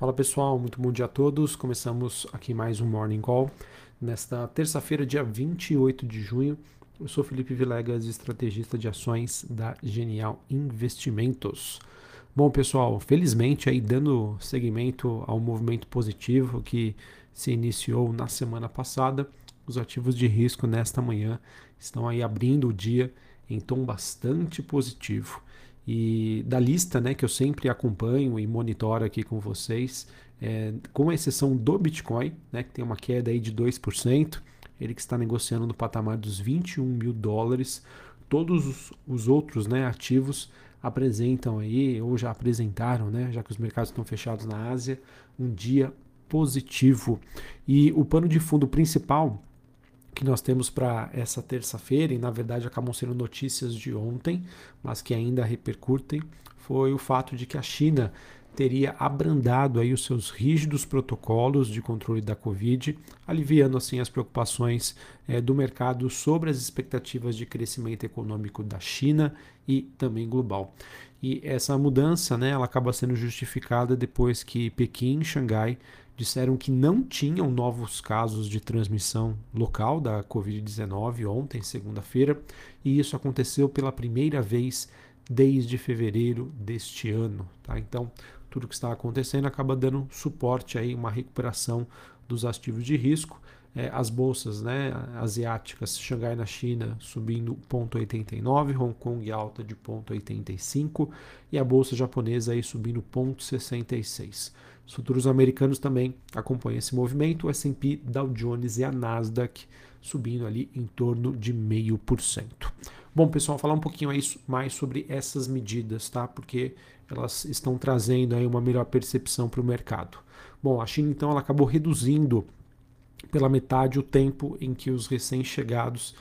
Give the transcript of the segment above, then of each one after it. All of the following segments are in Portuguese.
Fala pessoal, muito bom dia a todos. Começamos aqui mais um Morning Call. Nesta terça-feira, dia 28 de junho, eu sou Felipe Vilegas, estrategista de ações da Genial Investimentos. Bom, pessoal, felizmente aí dando seguimento ao movimento positivo que se iniciou na semana passada, os ativos de risco nesta manhã estão aí abrindo o dia em tom bastante positivo. E da lista né, que eu sempre acompanho e monitoro aqui com vocês, é, com exceção do Bitcoin, né, que tem uma queda aí de 2%, ele que está negociando no patamar dos 21 mil dólares, todos os, os outros né, ativos apresentam aí, ou já apresentaram, né, já que os mercados estão fechados na Ásia, um dia positivo. E o pano de fundo principal que nós temos para essa terça-feira, e na verdade acabam sendo notícias de ontem, mas que ainda repercutem, foi o fato de que a China teria abrandado aí os seus rígidos protocolos de controle da Covid, aliviando assim as preocupações é, do mercado sobre as expectativas de crescimento econômico da China e também global. E essa mudança, né, ela acaba sendo justificada depois que Pequim e Xangai disseram que não tinham novos casos de transmissão local da Covid-19 ontem, segunda-feira, e isso aconteceu pela primeira vez desde fevereiro deste ano. Tá? Então, tudo que está acontecendo acaba dando suporte aí, uma recuperação dos ativos de risco. É, as bolsas né, asiáticas, Xangai na China subindo 0,89, Hong Kong alta de 0,85 e a bolsa japonesa aí subindo 0,66. Os futuros americanos também acompanham esse movimento, o S&P, Dow Jones e a Nasdaq subindo ali em torno de 0,5%. Bom, pessoal, falar um pouquinho mais sobre essas medidas, tá? Porque elas estão trazendo aí uma melhor percepção para o mercado. Bom, a China então ela acabou reduzindo pela metade o tempo em que os recém-chegados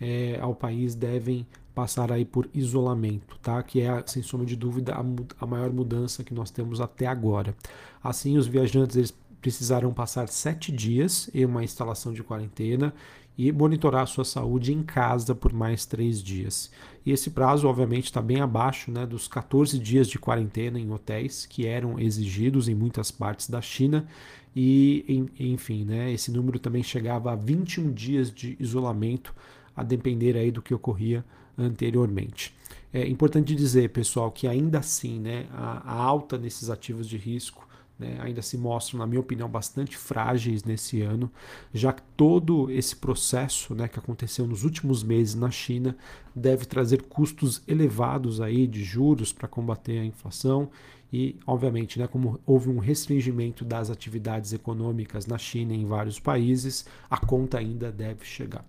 é, ao país devem passar aí por isolamento, tá? Que é, sem sombra de dúvida, a, a maior mudança que nós temos até agora. Assim, os viajantes eles precisarão passar sete dias em uma instalação de quarentena e monitorar sua saúde em casa por mais três dias. E esse prazo, obviamente, está bem abaixo né, dos 14 dias de quarentena em hotéis que eram exigidos em muitas partes da China. E, enfim, né, esse número também chegava a 21 dias de isolamento, a depender aí do que ocorria anteriormente. É importante dizer, pessoal, que ainda assim né, a, a alta nesses ativos de risco né, ainda se mostram, na minha opinião, bastante frágeis nesse ano, já que todo esse processo né, que aconteceu nos últimos meses na China deve trazer custos elevados aí de juros para combater a inflação e, obviamente, né, como houve um restringimento das atividades econômicas na China e em vários países, a conta ainda deve chegar.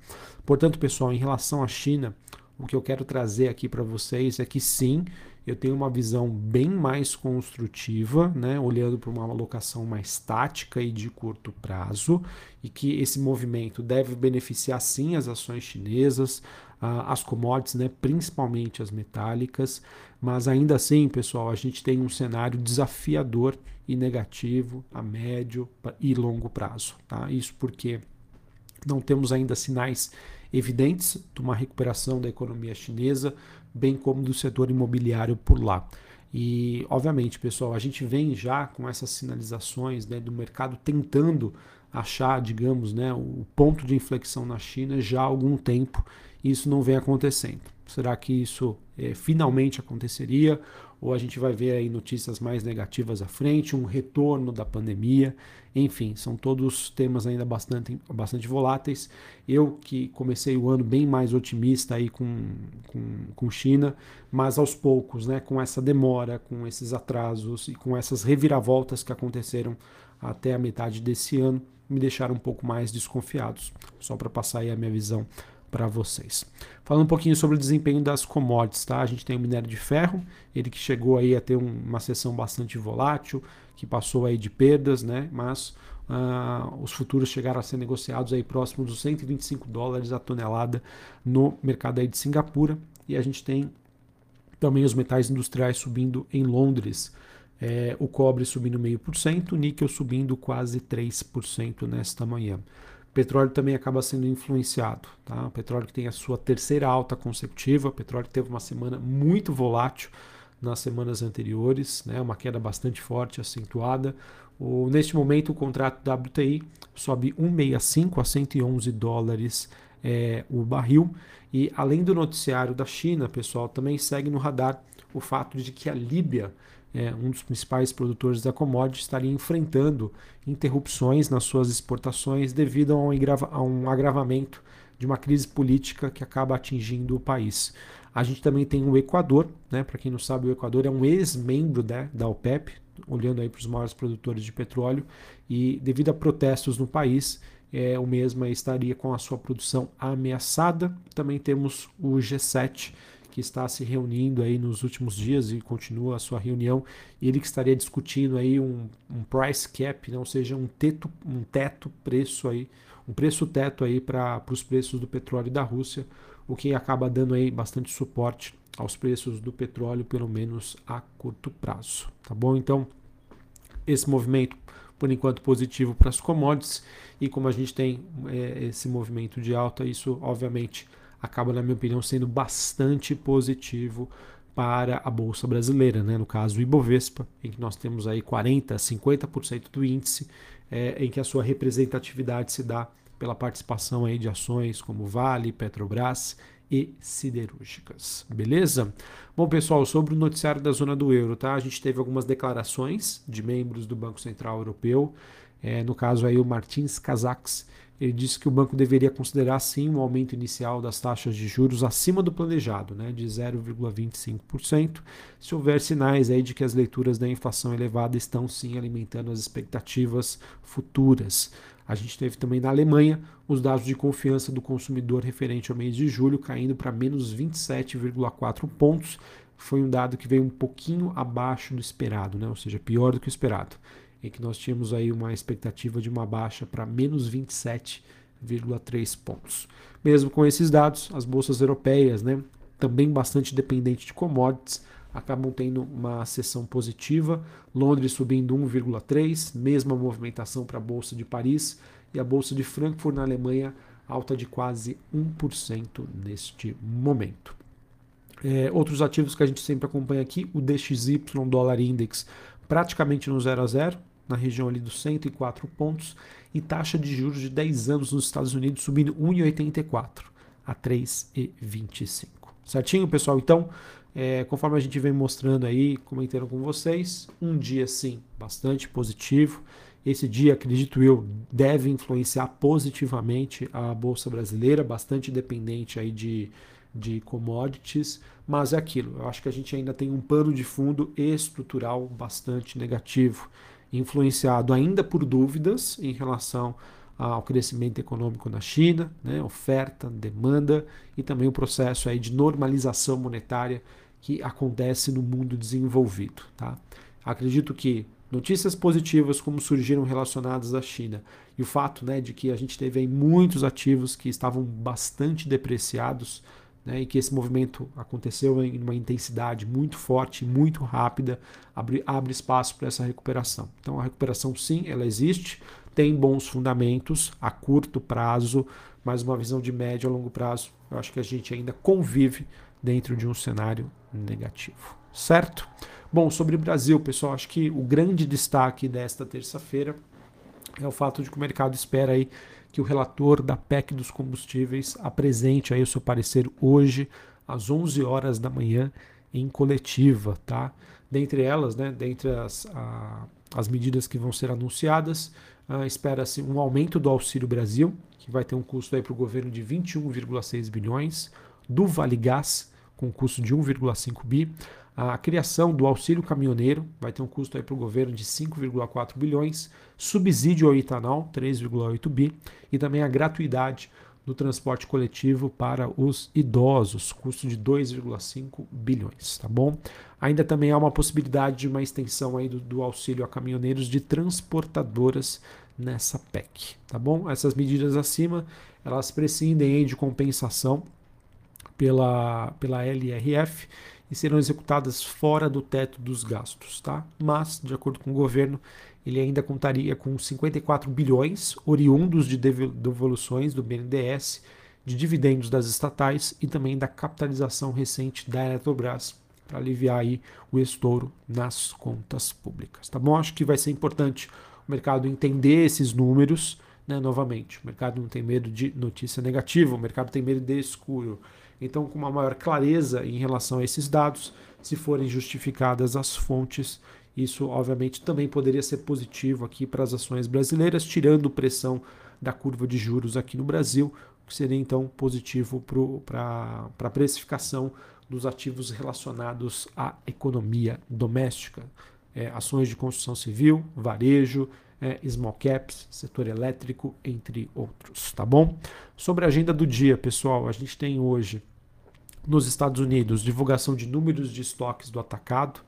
Portanto, pessoal, em relação à China, o que eu quero trazer aqui para vocês é que sim, eu tenho uma visão bem mais construtiva, né, olhando para uma alocação mais tática e de curto prazo, e que esse movimento deve beneficiar sim as ações chinesas, as commodities, né, principalmente as metálicas, mas ainda assim, pessoal, a gente tem um cenário desafiador e negativo a médio e longo prazo. Tá? Isso porque não temos ainda sinais evidentes de uma recuperação da economia chinesa, bem como do setor imobiliário por lá. E, obviamente, pessoal, a gente vem já com essas sinalizações né, do mercado tentando achar, digamos, né, o ponto de inflexão na China já há algum tempo e isso não vem acontecendo. Será que isso é, finalmente aconteceria? Ou a gente vai ver aí notícias mais negativas à frente, um retorno da pandemia? Enfim, são todos temas ainda bastante, bastante voláteis. Eu que comecei o ano bem mais otimista aí com, com, com China, mas aos poucos, né, com essa demora, com esses atrasos e com essas reviravoltas que aconteceram até a metade desse ano, me deixaram um pouco mais desconfiados. Só para passar aí a minha visão para vocês. Falando um pouquinho sobre o desempenho das commodities, tá? A gente tem o minério de ferro, ele que chegou aí a ter um, uma sessão bastante volátil, que passou aí de perdas, né? Mas uh, os futuros chegaram a ser negociados aí próximo dos 125 dólares a tonelada no mercado aí de Singapura. E a gente tem também os metais industriais subindo em Londres. É, o cobre subindo meio por cento, o níquel subindo quase 3% nesta manhã petróleo também acaba sendo influenciado. Tá? O petróleo que tem a sua terceira alta consecutiva, o petróleo teve uma semana muito volátil, nas semanas anteriores, né, uma queda bastante forte, acentuada. O, neste momento, o contrato WTI sobe 1,65 a 111 dólares é, o barril. E além do noticiário da China, pessoal, também segue no radar o fato de que a Líbia, é, um dos principais produtores da commodity, estaria enfrentando interrupções nas suas exportações devido a um, a um agravamento de uma crise política que acaba atingindo o país. A gente também tem o Equador, né? Para quem não sabe, o Equador é um ex-membro né, da OPEP, olhando aí para os maiores produtores de petróleo, e devido a protestos no país, é, o mesmo estaria com a sua produção ameaçada. Também temos o G7 que está se reunindo aí nos últimos dias e continua a sua reunião, ele que estaria discutindo aí um, um price cap, né? ou seja, um teto, um teto preço aí, um preço teto aí para os preços do petróleo da Rússia, o que acaba dando aí bastante suporte aos preços do petróleo, pelo menos a curto prazo, tá bom? Então, esse movimento por enquanto positivo para as commodities e como a gente tem é, esse movimento de alta, isso obviamente acaba, na minha opinião, sendo bastante positivo para a bolsa brasileira, né? no caso o Ibovespa, em que nós temos aí 40, 50% do índice, é, em que a sua representatividade se dá pela participação aí de ações como Vale, Petrobras e siderúrgicas. Beleza? Bom, pessoal, sobre o noticiário da zona do euro, tá? A gente teve algumas declarações de membros do Banco Central Europeu, é, no caso aí o Martins Kazaks, ele disse que o banco deveria considerar sim um aumento inicial das taxas de juros acima do planejado, né, de 0,25%, se houver sinais aí de que as leituras da inflação elevada estão sim alimentando as expectativas futuras. A gente teve também na Alemanha os dados de confiança do consumidor referente ao mês de julho caindo para menos 27,4 pontos. Foi um dado que veio um pouquinho abaixo do esperado, né? ou seja, pior do que o esperado. Em que nós tínhamos aí uma expectativa de uma baixa para menos 27,3 pontos. Mesmo com esses dados, as bolsas europeias, né, também bastante dependentes de commodities, acabam tendo uma sessão positiva. Londres subindo 1,3, mesma movimentação para a Bolsa de Paris e a Bolsa de Frankfurt na Alemanha alta de quase 1% neste momento. É, outros ativos que a gente sempre acompanha aqui, o DXY Dollar Index praticamente no 0 a 0, na região ali dos 104 pontos, e taxa de juros de 10 anos nos Estados Unidos subindo 1,84 a 3,25. Certinho, pessoal? Então, é, conforme a gente vem mostrando aí, comentando com vocês, um dia sim, bastante positivo. Esse dia, acredito eu, deve influenciar positivamente a Bolsa Brasileira, bastante dependente aí de, de commodities, mas é aquilo, eu acho que a gente ainda tem um pano de fundo estrutural bastante negativo, influenciado ainda por dúvidas em relação ao crescimento econômico na China, né, oferta, demanda e também o processo aí de normalização monetária que acontece no mundo desenvolvido. Tá? Acredito que notícias positivas como surgiram relacionadas à China e o fato né, de que a gente teve muitos ativos que estavam bastante depreciados né, e que esse movimento aconteceu em uma intensidade muito forte, muito rápida, abre, abre espaço para essa recuperação. Então a recuperação sim, ela existe, tem bons fundamentos a curto prazo, mas uma visão de médio a longo prazo, eu acho que a gente ainda convive dentro de um cenário negativo, certo? Bom, sobre o Brasil, pessoal, acho que o grande destaque desta terça-feira é o fato de que o mercado espera aí que o relator da PEC dos combustíveis apresente aí o seu parecer hoje às 11 horas da manhã em coletiva, tá? Dentre elas, né, dentre as, a, as medidas que vão ser anunciadas, uh, espera-se um aumento do Auxílio Brasil, que vai ter um custo aí para o governo de 21,6 bilhões, do Vale Gás, com custo de 1,5 bi. A criação do auxílio caminhoneiro vai ter um custo para o governo de 5,4 bilhões, subsídio ao etanol, 3,8 bi, e também a gratuidade do transporte coletivo para os idosos, custo de 2,5 bilhões, tá bom? Ainda também há uma possibilidade de uma extensão aí do, do auxílio a caminhoneiros de transportadoras nessa PEC, tá bom? Essas medidas acima, elas prescindem aí de compensação pela, pela LRF e serão executadas fora do teto dos gastos, tá? Mas, de acordo com o governo, ele ainda contaria com 54 bilhões oriundos de devoluções do BNDES, de dividendos das estatais e também da capitalização recente da Eletrobras, para aliviar aí o estouro nas contas públicas, tá bom? Acho que vai ser importante o mercado entender esses números, né, novamente. O mercado não tem medo de notícia negativa, o mercado tem medo de escuro. Então, com uma maior clareza em relação a esses dados, se forem justificadas as fontes, isso obviamente também poderia ser positivo aqui para as ações brasileiras, tirando pressão da curva de juros aqui no Brasil, que seria então positivo para a precificação dos ativos relacionados à economia doméstica. É, ações de construção civil, varejo, é, small caps, setor elétrico, entre outros, tá bom? Sobre a agenda do dia, pessoal, a gente tem hoje nos Estados Unidos divulgação de números de estoques do atacado,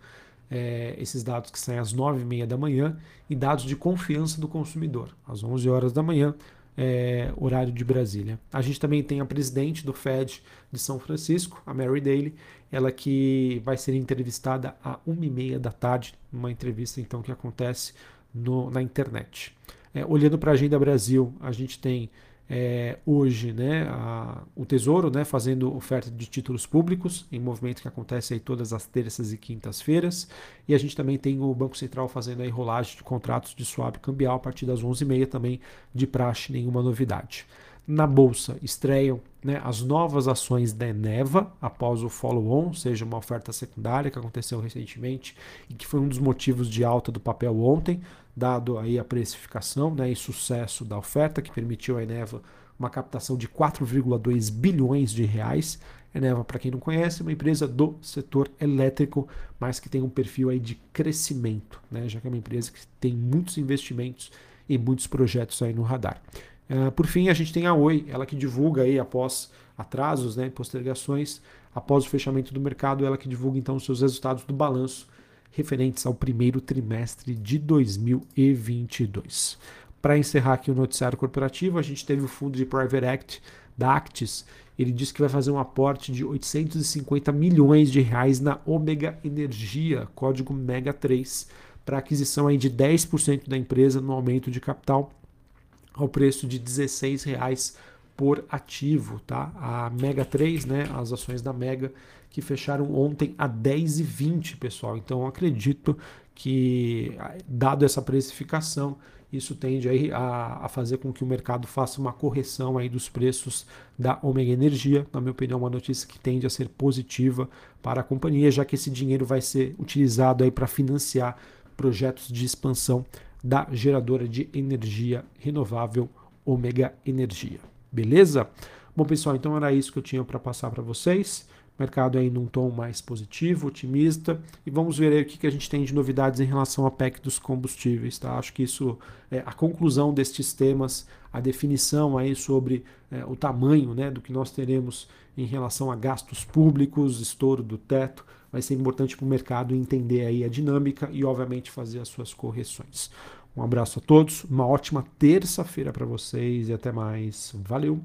é, esses dados que saem às 9h30 da manhã, e dados de confiança do consumidor, às 11 horas da manhã, é, horário de Brasília. A gente também tem a presidente do Fed de São Francisco, a Mary Daly, ela que vai ser entrevistada às 1h30 da tarde, uma entrevista então que acontece no, na internet. É, olhando para a agenda Brasil, a gente tem é, hoje né, a, o Tesouro né, fazendo oferta de títulos públicos, em movimento que acontece aí todas as terças e quintas-feiras. E a gente também tem o Banco Central fazendo a rolagem de contratos de swap cambial a partir das 11h30 também de praxe, nenhuma novidade. Na bolsa estreiam né, as novas ações da Eneva após o follow-on, seja uma oferta secundária que aconteceu recentemente e que foi um dos motivos de alta do papel ontem, dado aí a precificação né, e sucesso da oferta que permitiu à Eneva uma captação de 4,2 bilhões de reais. Eneva, para quem não conhece, é uma empresa do setor elétrico, mas que tem um perfil aí de crescimento, né, já que é uma empresa que tem muitos investimentos e muitos projetos aí no radar. Uh, por fim, a gente tem a Oi, ela que divulga aí após atrasos, né, postergações, após o fechamento do mercado, ela que divulga então os seus resultados do balanço referentes ao primeiro trimestre de 2022. Para encerrar aqui o noticiário corporativo, a gente teve o fundo de Private Act da Actis. Ele disse que vai fazer um aporte de 850 milhões de reais na Omega Energia, código MEGA 3, para aquisição aí de 10% da empresa no aumento de capital ao preço de R$ 16,00 por ativo, tá? A Mega 3, né, as ações da Mega que fecharam ontem a 10,20, pessoal. Então acredito que dado essa precificação, isso tende aí a, a, fazer com que o mercado faça uma correção aí dos preços da Omega Energia. Na minha opinião, uma notícia que tende a ser positiva para a companhia, já que esse dinheiro vai ser utilizado aí para financiar projetos de expansão da geradora de energia renovável Omega Energia. Beleza? Bom, pessoal, então era isso que eu tinha para passar para vocês. Mercado aí num tom mais positivo, otimista. E vamos ver aí o que, que a gente tem de novidades em relação à PEC dos combustíveis. Tá? Acho que isso é a conclusão destes temas, a definição aí sobre é, o tamanho né, do que nós teremos em relação a gastos públicos, estouro do teto vai ser importante para o mercado entender aí a dinâmica e, obviamente, fazer as suas correções. Um abraço a todos, uma ótima terça-feira para vocês e até mais. Valeu!